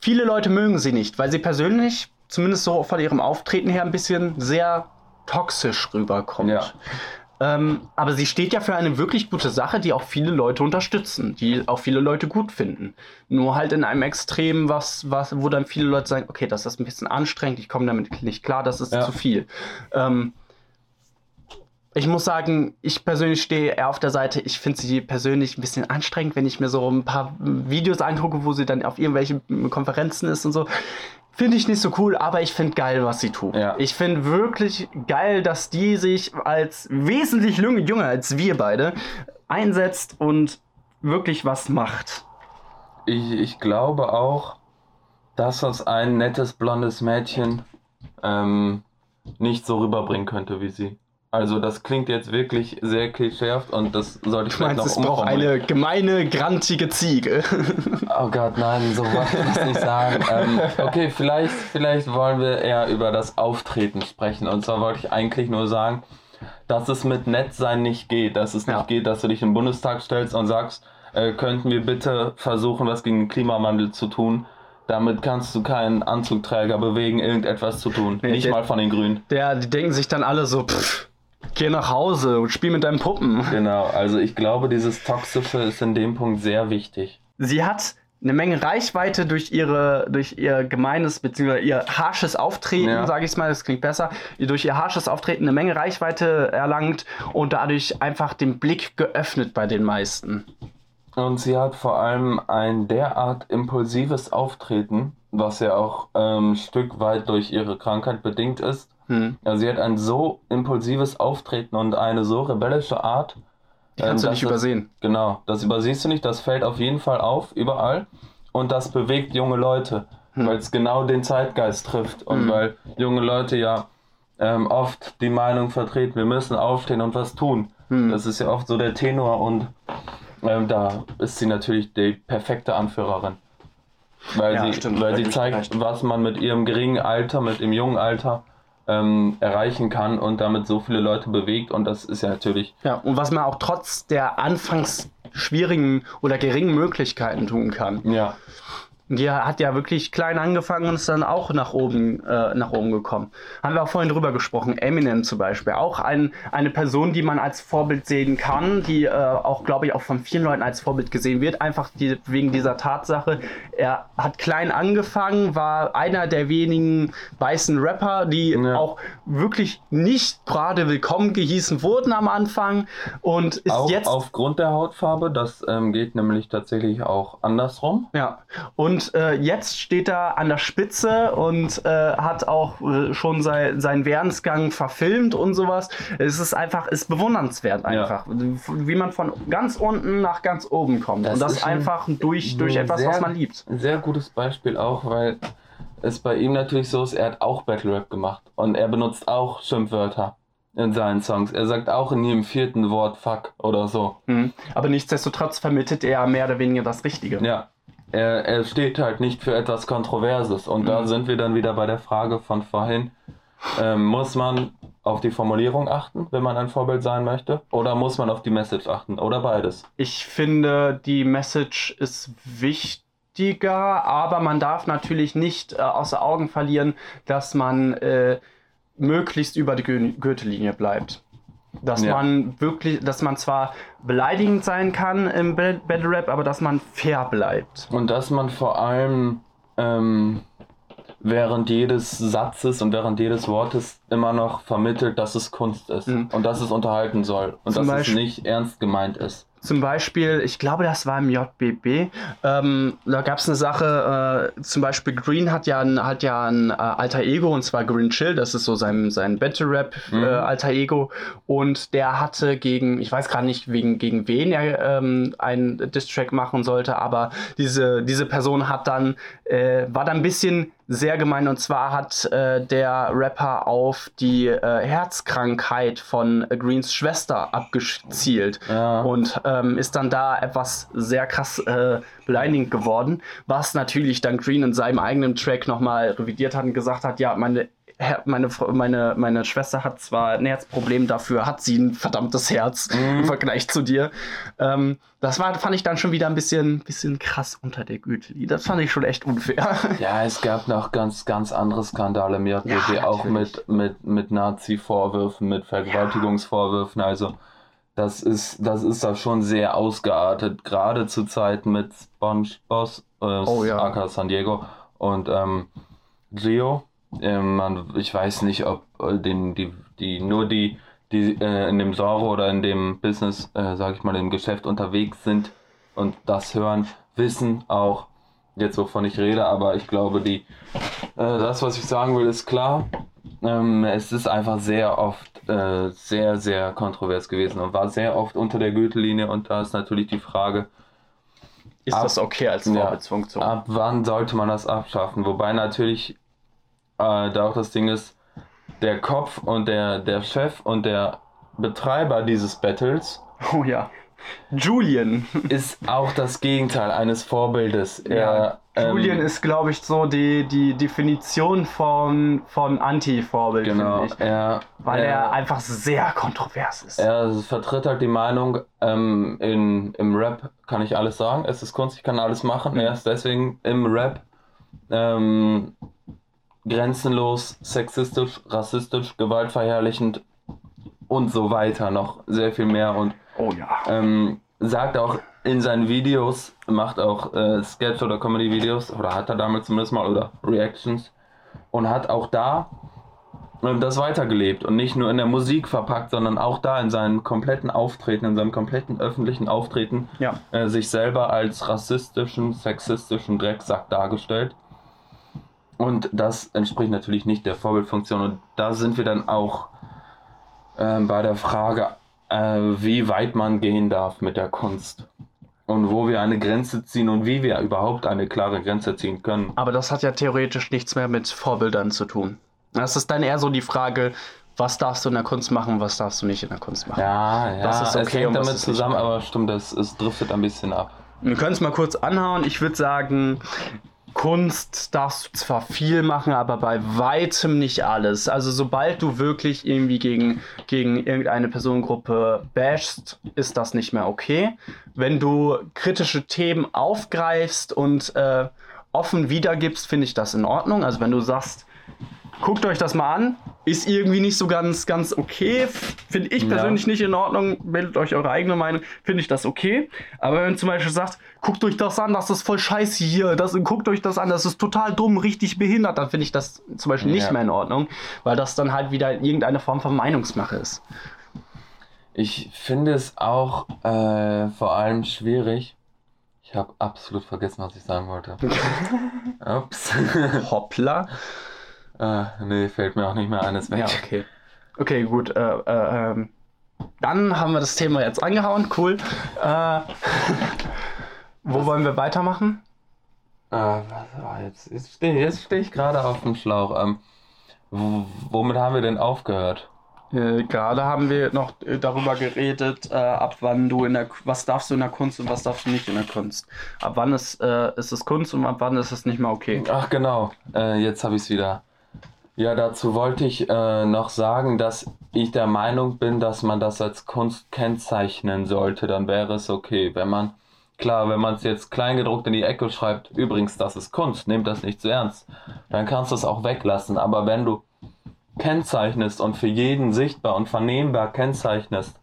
Viele Leute mögen sie nicht, weil sie persönlich, zumindest so von ihrem Auftreten her, ein bisschen sehr toxisch rüberkommt. Ja. Ähm, aber sie steht ja für eine wirklich gute Sache, die auch viele Leute unterstützen, die auch viele Leute gut finden. Nur halt in einem Extrem, was, was, wo dann viele Leute sagen, okay, das ist ein bisschen anstrengend, ich komme damit nicht klar, das ist Ja. zu viel. Ähm, ich muss sagen, ich persönlich stehe eher auf der Seite, ich finde sie persönlich ein bisschen anstrengend, wenn ich mir so ein paar Videos angucke, wo sie dann auf irgendwelchen Konferenzen ist und so. Finde ich nicht so cool, aber ich finde geil, was sie tut. Ja. Ich finde wirklich geil, dass die sich als wesentlich jüng- jünger als wir beide einsetzt und wirklich was macht. Ich, ich glaube auch, dass das ein nettes blondes Mädchen ähm, nicht so rüberbringen könnte wie sie. Also das klingt jetzt wirklich sehr klischeehaft und das sollte ich Du vielleicht meinst, noch es braucht eine gemeine, grantige Ziege. Oh Gott, nein, so wollte ich das nicht sagen. Ähm, okay, vielleicht, vielleicht wollen wir eher über das Auftreten sprechen. Und zwar wollte ich eigentlich nur sagen, dass es mit Nettsein nicht geht. Dass es Ja. nicht geht, dass du dich im Bundestag stellst und sagst, äh, könnten wir bitte versuchen, was gegen den Klimawandel zu tun. Damit kannst du keinen Anzugträger bewegen, irgendetwas zu tun. Nee, nicht der- mal von den Grünen. Der, die denken sich dann alle so, pff, geh nach Hause und spiel mit deinen Puppen. Genau, also ich glaube, dieses Toxische ist in dem Punkt sehr wichtig. Sie hat eine Menge Reichweite durch ihre, durch ihr gemeines bzw. ihr harsches Auftreten, Ja. sage ich mal, das klingt besser, durch ihr harsches Auftreten eine Menge Reichweite erlangt und dadurch einfach den Blick geöffnet bei den meisten. Und sie hat vor allem ein derart impulsives Auftreten, was ja auch ähm, ein Stück weit durch ihre Krankheit bedingt ist. Hm. Also sie hat ein so impulsives Auftreten und eine so rebellische Art. Die kannst ähm, du nicht dass es- übersehen. Genau, das übersiehst du nicht, das fällt auf jeden Fall auf, überall. Und das bewegt junge Leute, Hm. weil es genau den Zeitgeist trifft. Und Hm. weil junge Leute ja ähm, oft die Meinung vertreten, wir müssen aufstehen und was tun. Hm. Das ist ja oft so der Tenor und ähm, da ist sie natürlich die perfekte Anführerin. Weil Ja, sie, stimmt, weil sie zeigt, was man mit ihrem geringen Alter, mit dem jungen Alter ähm, erreichen kann und damit so viele Leute bewegt. Und das ist ja natürlich Ja, und was man auch trotz der anfangs schwierigen oder geringen Möglichkeiten tun kann. Ja. Die hat ja wirklich klein angefangen und ist dann auch nach oben, äh, nach oben gekommen. Haben wir auch vorhin drüber gesprochen. Eminem zum Beispiel. Auch ein, eine Person, die man als Vorbild sehen kann, die äh, auch, glaube ich, auch von vielen Leuten als Vorbild gesehen wird. Einfach die, wegen dieser Tatsache. Er hat klein angefangen, war einer der wenigen weißen Rapper, die ja. auch wirklich nicht gerade willkommen gehießen wurden am Anfang. Und ist auch jetzt. Aufgrund der Hautfarbe, das ähm, geht nämlich tatsächlich auch andersrum. Ja. Und und äh, jetzt steht er an der Spitze und äh, hat auch äh, schon sei, seinen Währensgang verfilmt und sowas. Es ist einfach, ist bewundernswert einfach, ja. wie man von ganz unten nach ganz oben kommt. Das und das einfach ein, durch, durch etwas, sehr, was man liebt. Ein sehr gutes Beispiel auch, weil es bei ihm natürlich so ist, er hat auch Battle Rap gemacht und er benutzt auch Schimpfwörter in seinen Songs. Er sagt auch in jedem vierten Wort Fuck oder so. Mhm. Aber nichtsdestotrotz vermittelt er mehr oder weniger das Richtige. Ja, er, er steht halt nicht für etwas Kontroverses. Und mhm. da sind wir dann wieder bei der Frage von vorhin. Ähm, muss man auf die Formulierung achten, wenn man ein Vorbild sein möchte? Oder muss man auf die Message achten? Oder beides? Ich finde, die Message ist wichtiger, aber man darf natürlich nicht äh, außer Augen verlieren, dass man äh, möglichst über die Gürtellinie bleibt. Dass ja. man wirklich, dass man zwar beleidigend sein kann im Battle Rap, aber dass man fair bleibt. Und dass man vor allem ähm, während jedes Satzes und während jedes Wortes immer noch vermittelt, dass es Kunst ist mhm. und dass es unterhalten soll und Zum dass Beispiel, es nicht ernst gemeint ist. Zum Beispiel, ich glaube, das war im JBB. Ähm, da gab es eine Sache, äh, zum Beispiel Green hat ja ein, hat ja ein äh, alter Ego und zwar Green Chill, das ist so sein, sein Battle Rap mhm. äh, alter Ego. Und der hatte gegen, ich weiß gerade nicht, wegen, gegen wen er ähm, einen Distrack machen sollte, aber diese, diese Person hat dann, äh, war dann ein bisschen sehr gemein und zwar hat äh, der Rapper auf die äh, Herzkrankheit von Greens Schwester abgezielt ja. und ähm, ist dann da etwas sehr krass äh, beleidigend geworden, was natürlich dann Green in seinem eigenen Track nochmal revidiert hat und gesagt hat, ja, meine meine, meine, meine Schwester hat zwar ein Herzproblem, dafür hat sie ein verdammtes Herz mhm. im Vergleich zu dir. Ähm, das war, fand ich dann schon wieder ein bisschen, bisschen krass unter der Gürtellinie. Das fand ich schon echt unfair. Ja, es gab noch ganz, ganz andere Skandale JBG, ja, auch mit, mit, mit Nazi-Vorwürfen, mit Vergewaltigungsvorwürfen. Also das ist, das ist da schon sehr ausgeartet, gerade zu Zeiten mit SpongeBob, äh, oh, ja. aka San Diego und ähm, Gio ähm, man, ich weiß nicht, ob äh, den, die, die, nur die, die äh, in dem Genre oder in dem Business, äh, sag ich mal, im Geschäft unterwegs sind und das hören, wissen auch jetzt, wovon ich rede, aber ich glaube, die, äh, das, was ich sagen will, ist klar. Ähm, es ist einfach sehr oft äh, sehr, sehr kontrovers gewesen und war sehr oft unter der Gürtellinie und da ist natürlich die Frage, ist ab, das okay als Vorbildsfunktion? Ja, ab wann sollte man das abschaffen? Wobei natürlich äh, da auch das Ding ist, der Kopf und der, der Chef und der Betreiber dieses Battles. Oh ja. Julian. Ist auch das Gegenteil eines Vorbildes. Er, ja, Julian ähm, ist, glaube ich, so die, die Definition von, von Anti-Vorbild. Genau. Er, weil er, er, einfach sehr kontrovers ist. Er vertritt halt die Meinung, ähm, in, im Rap kann ich alles sagen, es ist Kunst, ich kann alles machen. Mhm. Er ist deswegen im Rap ähm, grenzenlos sexistisch, rassistisch, gewaltverherrlichend und so weiter. Noch sehr viel mehr und oh ja. ähm, sagt auch in seinen Videos, macht auch äh, Sketch- oder Comedy-Videos, oder hat er damit zumindest mal, oder Reactions, und hat auch da äh, das weitergelebt und nicht nur in der Musik verpackt, sondern auch da in seinem kompletten Auftreten, in seinem kompletten öffentlichen Auftreten, ja. äh, sich selber als rassistischen, sexistischen Drecksack dargestellt. Und das entspricht natürlich nicht der Vorbildfunktion. Und da sind wir dann auch äh, bei der Frage, äh, wie weit man gehen darf mit der Kunst. Und wo wir eine Grenze ziehen und wie wir überhaupt eine klare Grenze ziehen können. Aber das hat ja theoretisch nichts mehr mit Vorbildern zu tun. Das ist dann eher so die Frage, was darfst du in der Kunst machen, was darfst du nicht in der Kunst machen. Ja, ja, das ist okay, es hängt damit zusammen, aber stimmt, es, es driftet ein bisschen ab. Wir können es mal kurz anhauen. Ich würde sagen, Kunst darfst du zwar viel machen, aber bei weitem nicht alles. Also sobald du wirklich irgendwie gegen, gegen irgendeine Personengruppe bashst, ist das nicht mehr okay. Wenn du kritische Themen aufgreifst und, äh, offen wiedergibst, finde ich das in Ordnung. Also wenn du sagst, guckt euch das mal an, ist irgendwie nicht so ganz, ganz okay. Finde ich persönlich ja. nicht in Ordnung. Bildet euch eure eigene Meinung. Finde ich das okay. Aber wenn zum Beispiel sagt, guckt euch das an, das ist voll scheiße hier. Das, guckt euch das an, das ist total dumm, richtig behindert. Dann finde ich das zum Beispiel nicht ja. mehr in Ordnung. Weil das dann halt wieder irgendeine Form von Meinungsmache ist. Ich finde es auch äh, vor allem schwierig. Ich habe absolut vergessen, was ich sagen wollte. Ups. Hoppla. Äh, nee, fällt mir auch nicht mehr eines weg. Ja, okay. Okay, gut. Äh, äh, ähm, dann haben wir das Thema jetzt angehauen. Cool. Äh, wo wollen wir weitermachen? Äh, was, oh, jetzt jetzt stehe steh ich gerade auf dem Schlauch. Ähm, womit haben wir denn aufgehört? Äh, gerade haben wir noch äh, darüber geredet, ab wann du in der, was darfst du in der Kunst und was darfst du nicht in der Kunst. Ab wann ist, ist es Kunst und ab wann ist es nicht mehr okay. Ach genau, äh, jetzt habe ich es wieder. Ja, dazu wollte ich äh, noch sagen, dass ich der Meinung bin, dass man das als Kunst kennzeichnen sollte. Dann wäre es okay. Wenn man, klar, wenn man es jetzt kleingedruckt in die Ecke schreibt, übrigens, das ist Kunst, nehmt das nicht zu ernst, dann kannst du es auch weglassen. Aber wenn du kennzeichnest und für jeden sichtbar und vernehmbar kennzeichnest,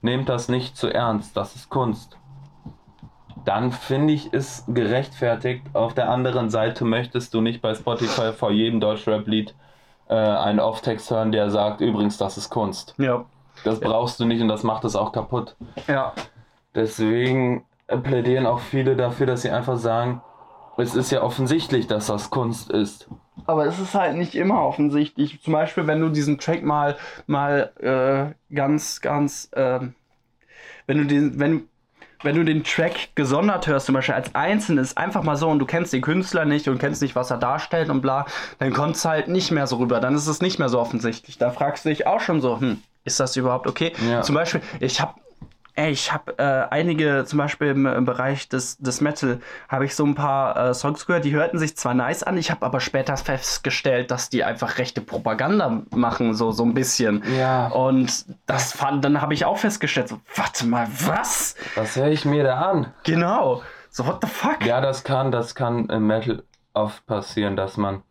nehmt das nicht zu ernst, das ist Kunst dann finde ich es gerechtfertigt. Auf der anderen Seite möchtest du nicht bei Spotify vor jedem Deutschrap-Lied äh, einen Off-Text hören, der sagt, übrigens, das ist Kunst. Ja. Das brauchst du nicht und das macht es auch kaputt. Ja. Deswegen plädieren auch viele dafür, dass sie einfach sagen, es ist ja offensichtlich, dass das Kunst ist. Aber es ist halt nicht immer offensichtlich. Zum Beispiel, wenn du diesen Track mal, mal äh, ganz, ganz, äh, wenn du den, wenn wenn du den Track gesondert hörst, zum Beispiel als einzelnes, einfach mal so und du kennst den Künstler nicht und kennst nicht, was er darstellt und bla, dann kommt es halt nicht mehr so rüber. Dann ist es nicht mehr so offensichtlich. Da fragst du dich auch schon so, hm, ist das überhaupt okay? Ja. Zum Beispiel, ich habe Ey, ich habe äh, einige, zum Beispiel im, im, Bereich des, des Metal, habe ich so ein paar äh, Songs gehört, die hörten sich zwar nice an, ich habe aber später festgestellt, dass die einfach rechte Propaganda machen, so, so ein bisschen. Ja. Und das fand, dann habe ich auch festgestellt, so, warte mal, was? Was höre ich mir da an? Genau. So, what the fuck? Ja, das kann, das kann im Metal oft passieren, dass man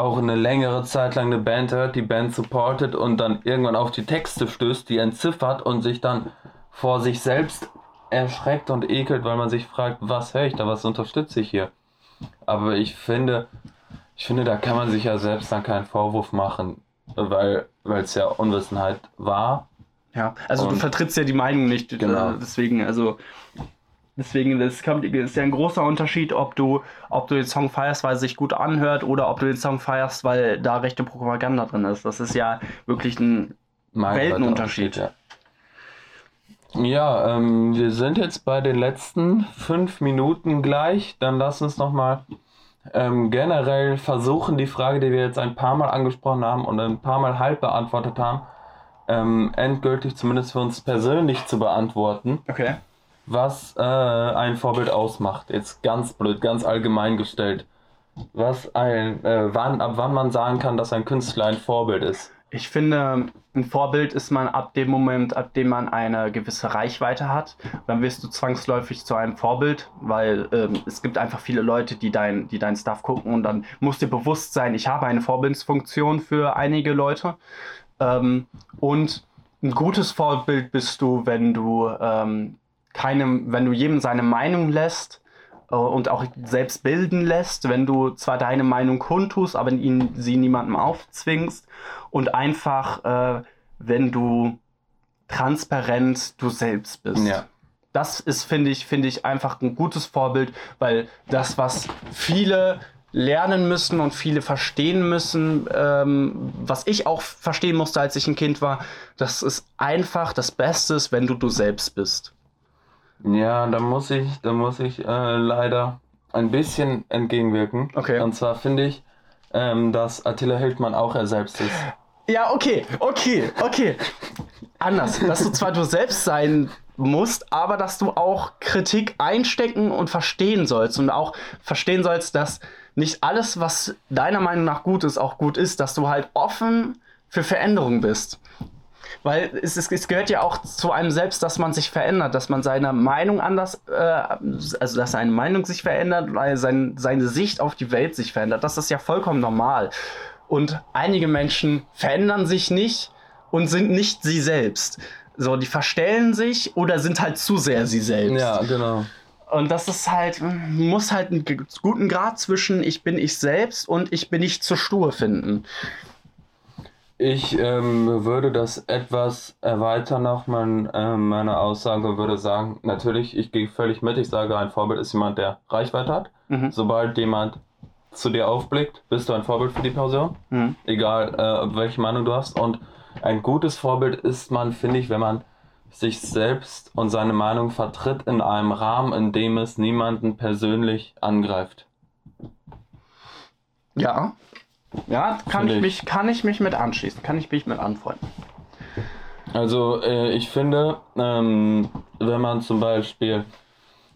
auch eine längere Zeit lang eine Band hört, die Band supportet und dann irgendwann auf die Texte stößt, die entziffert und sich dann vor sich selbst erschreckt und ekelt, weil man sich fragt, was höre ich da, was unterstütze ich hier. Aber ich finde, ich finde, da kann man sich ja selbst dann keinen Vorwurf machen, weil es ja Unwissenheit war. Ja, also und du vertrittst ja die Meinung nicht, äh, genau. deswegen, also Deswegen das ist ja ein großer Unterschied, ob du, ob du den Song feierst, weil es sich gut anhört, oder ob du den Song feierst, weil da rechte Propaganda drin ist. Das ist ja wirklich ein mein Weltenunterschied. Ja. Ja, ähm, wir sind jetzt bei den letzten fünf Minuten gleich. Dann lass uns nochmal ähm, generell versuchen, die Frage, die wir jetzt ein paar Mal angesprochen haben und ein paar Mal halb beantwortet haben, ähm, endgültig zumindest für uns persönlich zu beantworten. Okay. Was äh, ein Vorbild ausmacht. Jetzt ganz blöd, ganz allgemein gestellt. Was ein, äh, wann, ab wann man sagen kann, dass ein Künstler ein Vorbild ist. Ich finde, ein Vorbild ist man ab dem Moment, ab dem man eine gewisse Reichweite hat. Dann wirst du zwangsläufig zu einem Vorbild, weil ähm, es gibt einfach viele Leute, die dein, die dein Stuff gucken und dann muss dir bewusst sein, ich habe eine Vorbildsfunktion für einige Leute. Ähm, und ein gutes Vorbild bist du, wenn du ähm, keinem, wenn du jedem seine Meinung lässt äh, und auch selbst bilden lässt, wenn du zwar deine Meinung kundtust, aber ihn, sie niemandem aufzwingst und einfach, äh, wenn du transparent du selbst bist. Ja. Das ist, finde ich, finde ich einfach ein gutes Vorbild, weil das, was viele lernen müssen und viele verstehen müssen, ähm, was ich auch verstehen musste, als ich ein Kind war, das ist einfach das Beste, wenn du du selbst bist. Ja, da muss ich, da muss ich äh, leider ein bisschen entgegenwirken. Okay. Und zwar finde ich, ähm, dass Attila Hildmann auch er selbst ist. Ja, okay, okay, okay. Anders, dass du zwar du selbst sein musst, aber dass du auch Kritik einstecken und verstehen sollst und auch verstehen sollst, dass nicht alles, was deiner Meinung nach gut ist, auch gut ist, dass du halt offen für Veränderung bist. Weil es, es, es gehört ja auch zu einem selbst, dass man sich verändert, dass man seine Meinung anders, äh, also dass seine Meinung sich verändert, weil sein, seine Sicht auf die Welt sich verändert. Das ist ja vollkommen normal. Und einige Menschen verändern sich nicht und sind nicht sie selbst. So, die verstellen sich oder sind halt zu sehr sie selbst. Ja, genau. Und das ist halt, muss halt einen guten Grad zwischen ich bin ich selbst und ich bin nicht zu stur finden. Ich ähm, würde das etwas erweitern noch, mein, äh, meine Aussage würde sagen, natürlich, ich gehe völlig mit, ich sage, ein Vorbild ist jemand, der Reichweite hat. Mhm. Sobald jemand zu dir aufblickt, bist du ein Vorbild für die Person, Mhm. egal äh, welche Meinung du hast. Und ein gutes Vorbild ist man, finde ich, wenn man sich selbst und seine Meinung vertritt in einem Rahmen, in dem es niemanden persönlich angreift. Ja. Ja, kann ich. mich, kann ich mich mit anschließen, kann ich mich mit anfreunden. Also äh, ich finde, ähm, wenn man zum Beispiel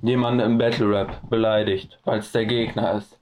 jemanden im Battle Rap beleidigt, weil es der Gegner ist,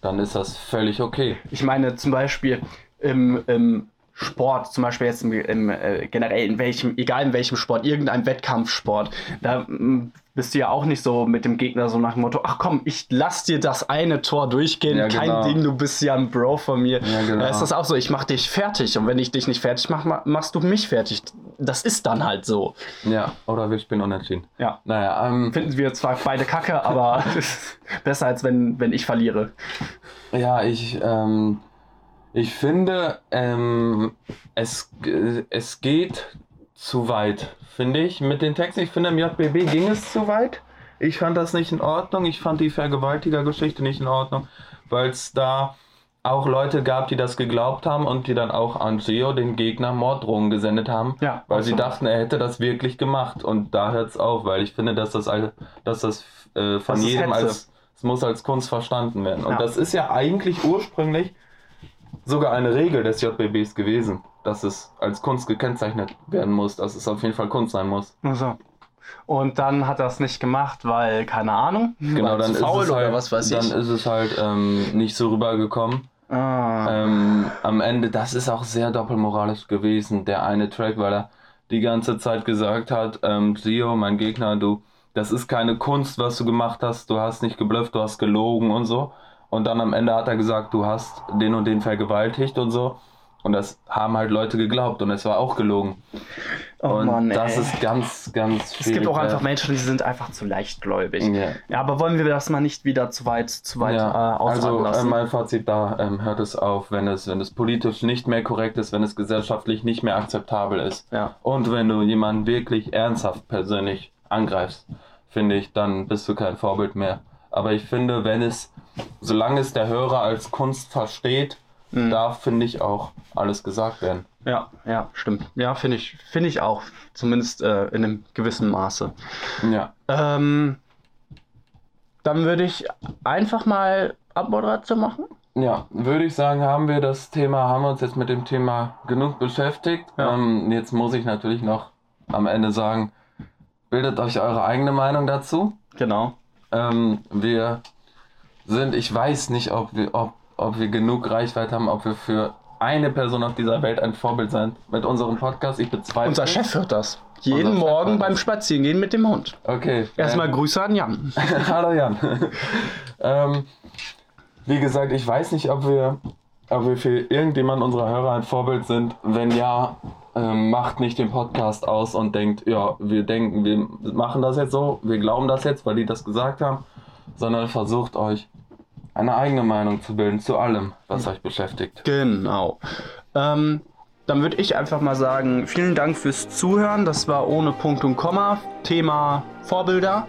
dann ist das völlig okay. Ich meine zum Beispiel im, im Sport, zum Beispiel jetzt im, im äh, generell in welchem, egal in welchem Sport, irgendein Wettkampfsport, da mm, bist du ja auch nicht so mit dem Gegner so nach dem Motto, ach komm, ich lass dir das eine Tor durchgehen, Ja, kein genau. Ding, du bist ja ein Bro von mir. Ja, genau. Da ist das auch so, ich mach dich fertig und wenn ich dich nicht fertig mach, ma- machst du mich fertig. Das ist dann halt so. Ja, oder wir spielen unentschieden. Ja. Naja, ähm, Finden wir zwar beide kacke, aber besser als wenn, wenn ich verliere. ja, ich, ähm, ich finde, ähm, es, äh, es geht zu weit, finde ich, mit den Texten. Ich finde, im JBB ging es zu weit. Ich fand das nicht in Ordnung. Ich fand die Vergewaltiger-Geschichte nicht in Ordnung, weil es da auch Leute gab, die das geglaubt haben und die dann auch an Geo, den Gegner, Morddrohungen gesendet haben, Ja, weil sie dachten, er hätte das wirklich gemacht. Und da hört es auf, weil ich finde, dass das, dass das äh, von Das jedem als, es muss als Kunst verstanden werden. Und Ja. das ist ja eigentlich ursprünglich sogar eine Regel des JBBs gewesen, dass es als Kunst gekennzeichnet werden muss, dass es auf jeden Fall Kunst sein muss. So. Und dann hat er es nicht gemacht, weil, keine Ahnung, Genau, weil dann ist faul es halt, oder was weiß dann ich. ist es halt ähm, nicht so rübergekommen. Ah. Ähm, am Ende, das ist auch sehr doppelmoralisch gewesen, der eine Track, weil er die ganze Zeit gesagt hat, ähm, Gio, mein Gegner, du, das ist keine Kunst, was du gemacht hast, du hast nicht geblufft, du hast gelogen und so. Und dann am Ende hat er gesagt, du hast den und den vergewaltigt und so. Und das haben halt Leute geglaubt und es war auch gelogen. oh und Mann, das ey. ist ganz, ganz es schwierig. gibt auch einfach Menschen, die sind einfach zu leichtgläubig. Ja. Ja, aber wollen wir das mal nicht wieder zu weit, zu weit Ja, äh, also äh, mein Fazit da ähm, hört es auf, wenn es, wenn es politisch nicht mehr korrekt ist, wenn es gesellschaftlich nicht mehr akzeptabel ist. ja. Und wenn du jemanden wirklich ernsthaft persönlich angreifst, finde ich, dann bist du kein Vorbild mehr. Aber ich finde, wenn es, solange es der Hörer als Kunst versteht, Mhm. darf, finde ich, auch alles gesagt werden. ja, ja, stimmt. Ja, finde ich, finde ich auch. Zumindest äh, in einem gewissen Maße. Ja. Ähm, dann würde ich einfach mal Abmoderation machen. Ja, würde ich sagen, haben wir das Thema, haben wir uns jetzt mit dem Thema genug beschäftigt. Ja. Ähm, jetzt muss ich natürlich noch am Ende sagen, bildet euch eure eigene Meinung dazu. Genau. Ähm, wir sind, ich weiß nicht, ob wir, ob, ob wir genug Reichweite haben, ob wir für eine Person auf dieser Welt ein Vorbild sind mit unserem Podcast. Ich bezweifle. Unser. Chef hört das. Jeden Morgen beim. Spazierengehen mit dem Hund. Okay. Erstmal ähm, Grüße an Jan. Hallo Jan. ähm, wie gesagt, ich weiß nicht, ob wir, ob wir für irgendjemanden unserer Hörer ein Vorbild sind. Wenn ja, ähm, macht nicht den Podcast aus und denkt, ja, wir denken, wir machen das jetzt so, wir glauben das jetzt, weil die das gesagt haben, sondern versucht euch eine eigene Meinung zu bilden zu allem, was euch beschäftigt. Genau. Ähm, dann würde ich einfach mal sagen, vielen Dank fürs Zuhören. Das war ohne Punkt und Komma. Thema Vorbilder.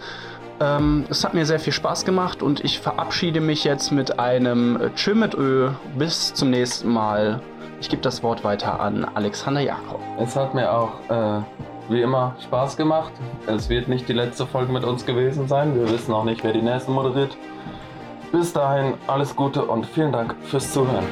Ähm, es hat mir sehr viel Spaß gemacht und ich verabschiede mich jetzt mit einem äh, Tschö mit Ö. Bis zum nächsten Mal. Ich gebe das Wort weiter an Alexander Jakob. Es hat mir auch äh, wie immer Spaß gemacht. Es wird nicht die letzte Folge mit uns gewesen sein. Wir wissen auch nicht, wer die nächste moderiert. Bis dahin alles Gute und vielen Dank fürs Zuhören.